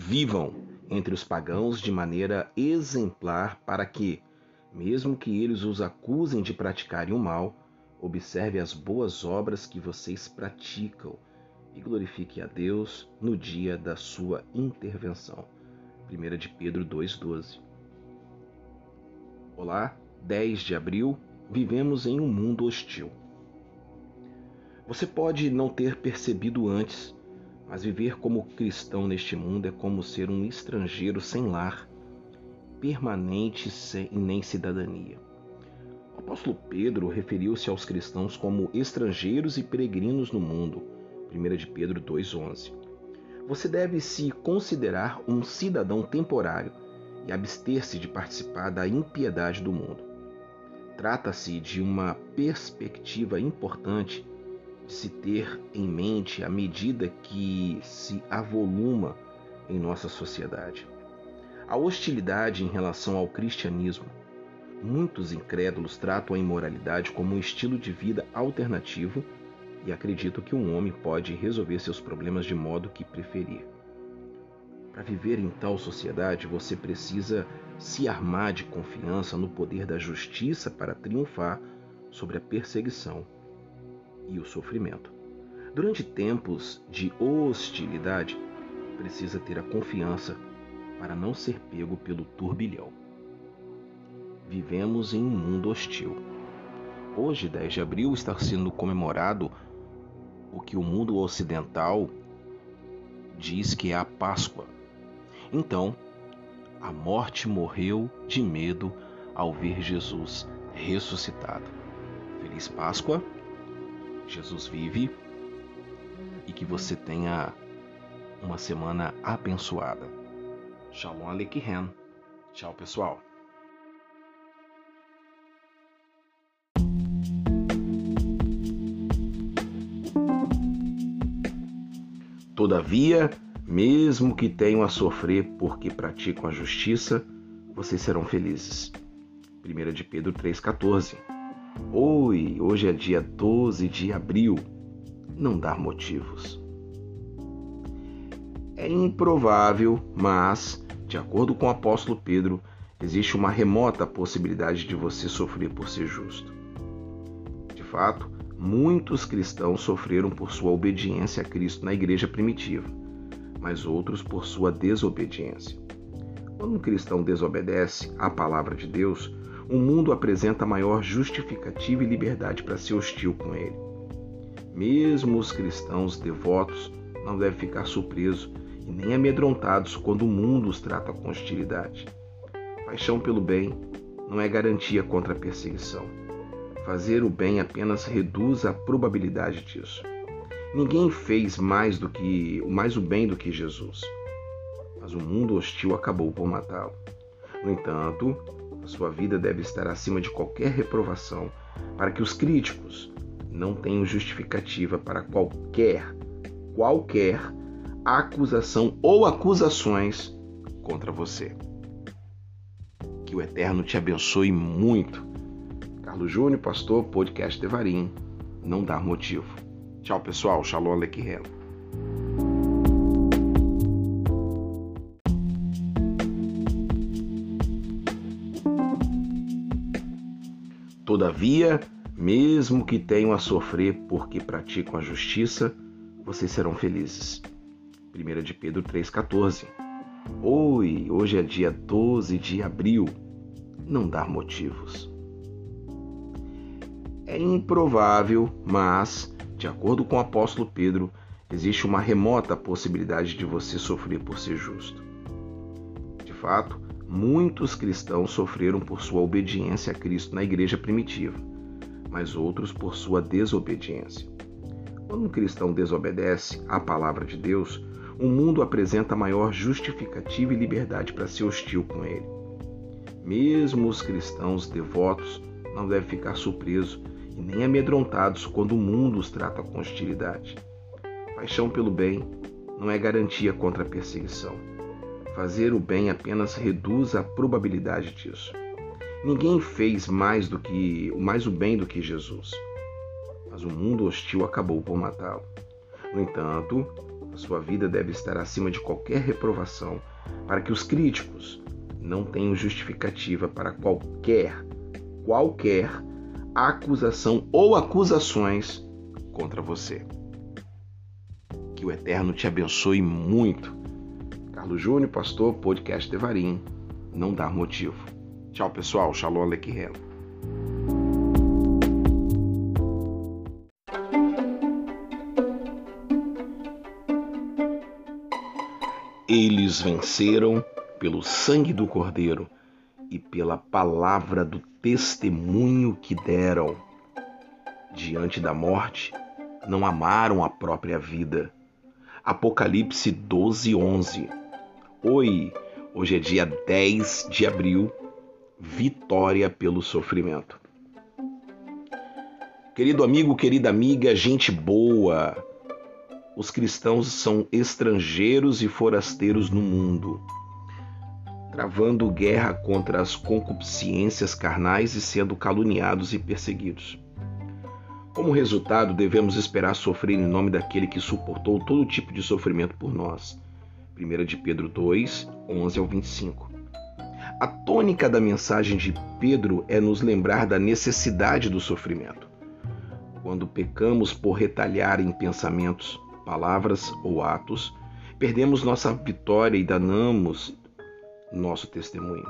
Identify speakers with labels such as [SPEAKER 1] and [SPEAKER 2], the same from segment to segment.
[SPEAKER 1] Vivam entre os pagãos de maneira exemplar para que, mesmo que eles os acusem de praticarem o mal, observe as boas obras que vocês praticam e glorifique a Deus no dia da sua intervenção. 1 de Pedro 2,12 Olá, 10 de abril, vivemos em um mundo hostil. Você pode não ter percebido antes, mas viver como cristão neste mundo é como ser um estrangeiro sem lar, permanente e nem cidadania. O apóstolo Pedro referiu-se aos cristãos como estrangeiros e peregrinos no mundo. 1 de Pedro 2,11. Você deve se considerar um cidadão temporário e abster-se de participar da impiedade do mundo. Trata-se de uma perspectiva importante se ter em mente à medida que se avoluma em nossa sociedade. A hostilidade em relação ao cristianismo. Muitos incrédulos tratam a imoralidade como um estilo de vida alternativo e acreditam que um homem pode resolver seus problemas de modo que preferir. Para viver em tal sociedade, você precisa se armar de confiança no poder da justiça para triunfar sobre a perseguição e o sofrimento. Durante tempos de hostilidade, precisa ter a confiança para não ser pego pelo turbilhão. Vivemos em um mundo hostil. Hoje, 10 de abril, está sendo comemorado o que o mundo ocidental diz que é a Páscoa. Então, a morte morreu de medo ao ver Jesus ressuscitado. Feliz Páscoa! Jesus vive e que você tenha uma semana abençoada. Shalom Aleichem. Tchau, pessoal. Todavia, mesmo que tenham a sofrer porque praticam a justiça, vocês serão felizes. 1 de Pedro 3,14 Oi, hoje é dia 12 de abril. Não dar motivos. É improvável, mas, de acordo com o apóstolo Pedro, existe uma remota possibilidade de você sofrer por ser justo. De fato, muitos cristãos sofreram por sua obediência a Cristo na igreja primitiva, mas outros por sua desobediência. Quando um cristão desobedece à palavra de Deus, o mundo apresenta maior justificativa e liberdade para ser hostil com ele. Mesmo os cristãos devotos não devem ficar surpresos e nem amedrontados quando o mundo os trata com hostilidade. Paixão pelo bem não é garantia contra a perseguição. Fazer o bem apenas reduz a probabilidade disso. Ninguém fez mais do que mais o bem do que Jesus, mas o mundo hostil acabou por matá-lo. No entanto, sua vida deve estar acima de qualquer reprovação, para que os críticos não tenham justificativa para qualquer, qualquer acusação ou acusações contra você. Que o Eterno te abençoe muito. Carlos Júnior, pastor, podcast Devarim. Não dar motivo. Tchau, pessoal. Shalom Aleichem. Todavia, mesmo que tenham a sofrer porque praticam a justiça, vocês serão felizes. 1 de Pedro 3,14 Oi, hoje é dia 12 de abril. Não dar motivos. É improvável, mas, de acordo com o apóstolo Pedro, existe uma remota possibilidade de você sofrer por ser justo. De fato, Muitos cristãos sofreram por sua obediência a Cristo na igreja primitiva, mas outros por sua desobediência. Quando um cristão desobedece à palavra de Deus, o mundo apresenta maior justificativa e liberdade para ser hostil com ele. Mesmo os cristãos devotos não devem ficar surpresos e nem amedrontados quando o mundo os trata com hostilidade. Paixão pelo bem não é garantia contra a perseguição. Fazer o bem apenas reduz a probabilidade disso. Ninguém fez mais do que mais o bem do que Jesus, mas o mundo hostil acabou por matá-lo. No entanto, a sua vida deve estar acima de qualquer reprovação, para que os críticos não tenham justificativa para qualquer, qualquer acusação ou acusações contra você. Que o Eterno te abençoe muito. Carlos Júnior, pastor, podcast Devarim, não dar motivo. Tchau, pessoal. Shalom Aleichem. Eles venceram pelo sangue do Cordeiro e pela palavra do testemunho que deram. Diante da morte, não amaram a própria vida. Apocalipse 12, 11. Oi, hoje é dia 10 de abril, vitória pelo sofrimento. Querido amigo, querida amiga, gente boa, os cristãos são estrangeiros e forasteiros no mundo, travando guerra contra as concupiscências carnais e sendo caluniados e perseguidos. Como resultado, devemos esperar sofrer em nome daquele que suportou todo tipo de sofrimento por nós. 1 de Pedro 2, 11 ao 25. A tônica da mensagem de Pedro é nos lembrar da necessidade do sofrimento. Quando pecamos por retalhar em pensamentos, palavras ou atos, perdemos nossa vitória e danamos nosso testemunho.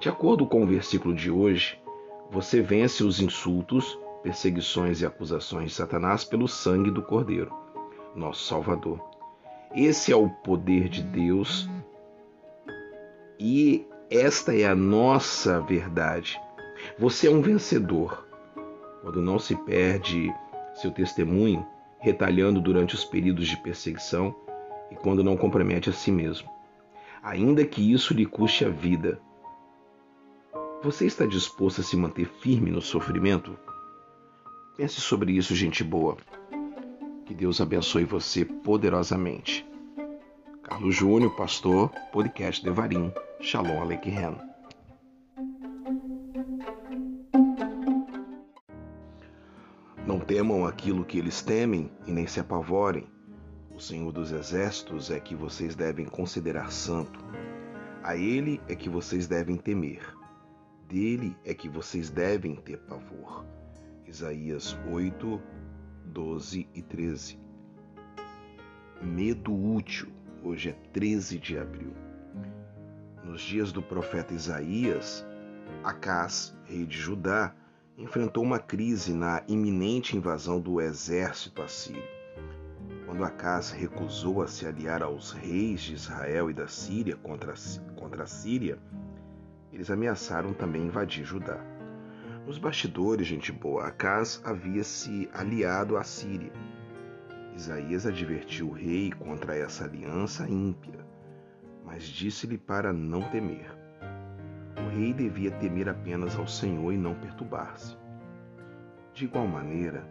[SPEAKER 1] De acordo com o versículo de hoje, você vence os insultos, perseguições e acusações de Satanás pelo sangue do Cordeiro, nosso Salvador. Esse é o poder de Deus e esta é a nossa verdade. Você é um vencedor quando não se perde seu testemunho, retalhando durante os períodos de perseguição e quando não compromete a si mesmo, ainda que isso lhe custe a vida. Você está disposto a se manter firme no sofrimento? Pense sobre isso, gente boa. Que Deus abençoe você poderosamente. Carlos Júnior, pastor, podcast Devarim. Shalom Aleichem. Não temam aquilo que eles temem e nem se apavorem. O Senhor dos Exércitos é que vocês devem considerar santo. A Ele é que vocês devem temer. Dele é que vocês devem ter pavor. Isaías 8, 12 e 13. Medo útil. Hoje é 13 de abril. Nos dias do profeta Isaías, Acás, rei de Judá, enfrentou uma crise na iminente invasão do exército assírio. Quando Acás recusou a se aliar aos reis de Israel e da Síria contra, contra a Síria, eles ameaçaram também invadir Judá. Nos bastidores, gente boa, Acas havia se aliado à Síria. Isaías advertiu o rei contra essa aliança ímpia, mas disse-lhe para não temer. O rei devia temer apenas ao Senhor e não perturbar-se. De igual maneira,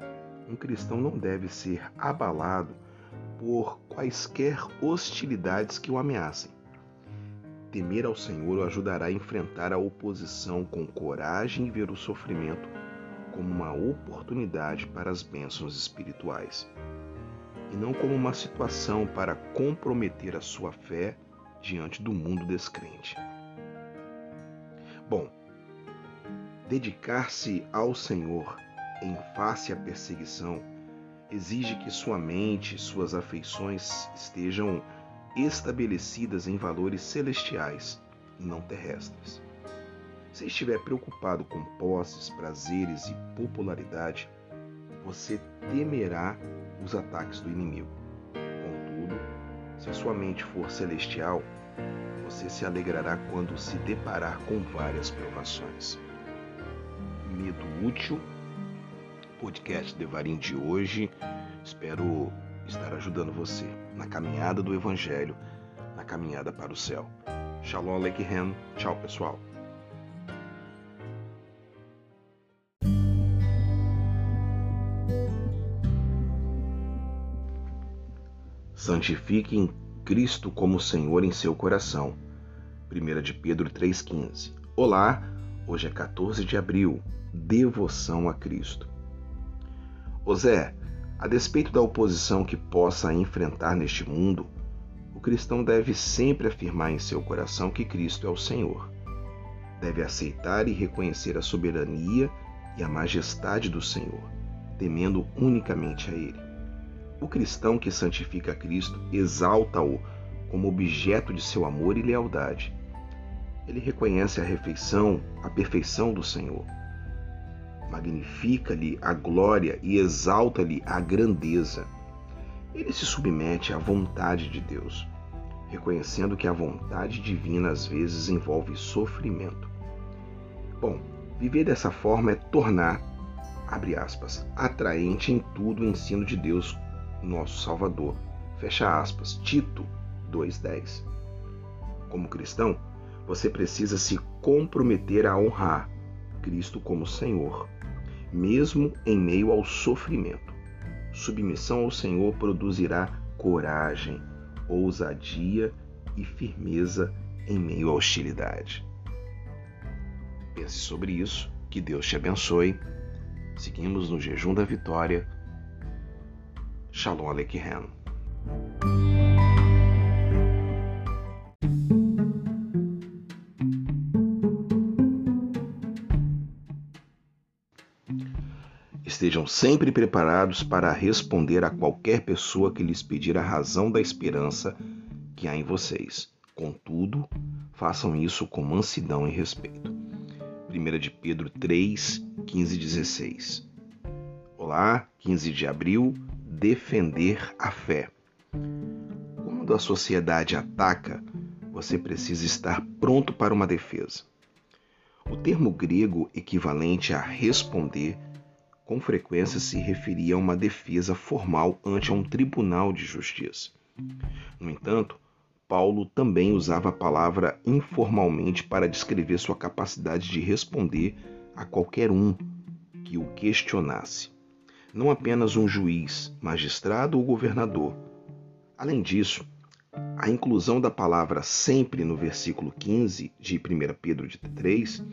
[SPEAKER 1] um cristão não deve ser abalado por quaisquer hostilidades que o ameacem. Temer ao Senhor o ajudará a enfrentar a oposição com coragem e ver o sofrimento como uma oportunidade para as bênçãos espirituais, e não como uma situação para comprometer a sua fé diante do mundo descrente. Bom, dedicar-se ao Senhor em face à perseguição exige que sua mente, suas afeições estejam estabelecidas em valores celestiais, não terrestres. Se estiver preocupado com posses, prazeres e popularidade, você temerá os ataques do inimigo. Contudo, se a sua mente for celestial, você se alegrará quando se deparar com várias provações. Medo útil, podcast Devarim de hoje. Espero estar ajudando você na caminhada do Evangelho, na caminhada para o céu. Shalom Aleichem. Tchau, pessoal. Santifiquem Cristo como Senhor em seu coração. 1 de Pedro 3,15. Olá, hoje é 14 de abril. Devoção a Cristo. Ô Zé, A despeito da oposição que possa enfrentar neste mundo, o cristão deve sempre afirmar em seu coração que Cristo é o Senhor. Deve aceitar e reconhecer a soberania e a majestade do Senhor, temendo unicamente a Ele. O cristão que santifica Cristo exalta-o como objeto de seu amor e lealdade. Ele reconhece a refeição, a perfeição do Senhor. Magnifica-lhe a glória e exalta-lhe a grandeza. Ele se submete à vontade de Deus, reconhecendo que a vontade divina às vezes envolve sofrimento. Bom, viver dessa forma é tornar, abre aspas, atraente em tudo o ensino de Deus nosso Salvador. Fecha aspas. Tito 2:10. Como cristão, você precisa se comprometer a honrar Cristo como Senhor, mesmo em meio ao sofrimento. Submissão ao Senhor produzirá coragem, ousadia e firmeza em meio à hostilidade. Pense sobre isso, que Deus te abençoe. Seguimos no jejum da vitória Shalom Aleichem. Estejam sempre preparados para responder a qualquer pessoa que lhes pedir a razão da esperança que há em vocês. Contudo, façam isso com mansidão e respeito. 1 de Pedro 3, 15 e 16. Olá, 15 de abril defender a fé. Quando a sociedade ataca, você precisa estar pronto para uma defesa. O termo grego equivalente a responder com frequência se referia a uma defesa formal ante um tribunal de justiça. No entanto, Paulo também usava a palavra informalmente para descrever sua capacidade de responder a qualquer um que o questionasse não apenas um juiz, magistrado ou governador. Além disso, a inclusão da palavra sempre no versículo 15 de 1 Pedro 3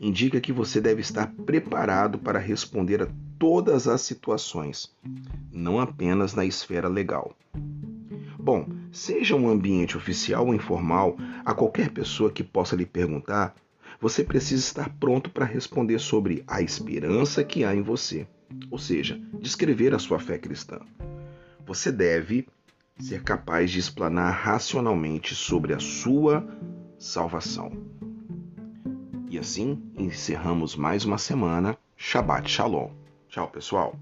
[SPEAKER 1] indica que você deve estar preparado para responder a todas as situações, não apenas na esfera legal. Bom, seja um ambiente oficial ou informal, a qualquer pessoa que possa lhe perguntar, você precisa estar pronto para responder sobre a esperança que há em você ou seja, descrever a sua fé cristã. Você deve ser capaz de explanar racionalmente sobre a sua salvação. E assim encerramos mais uma semana. Shabbat Shalom. Tchau, pessoal.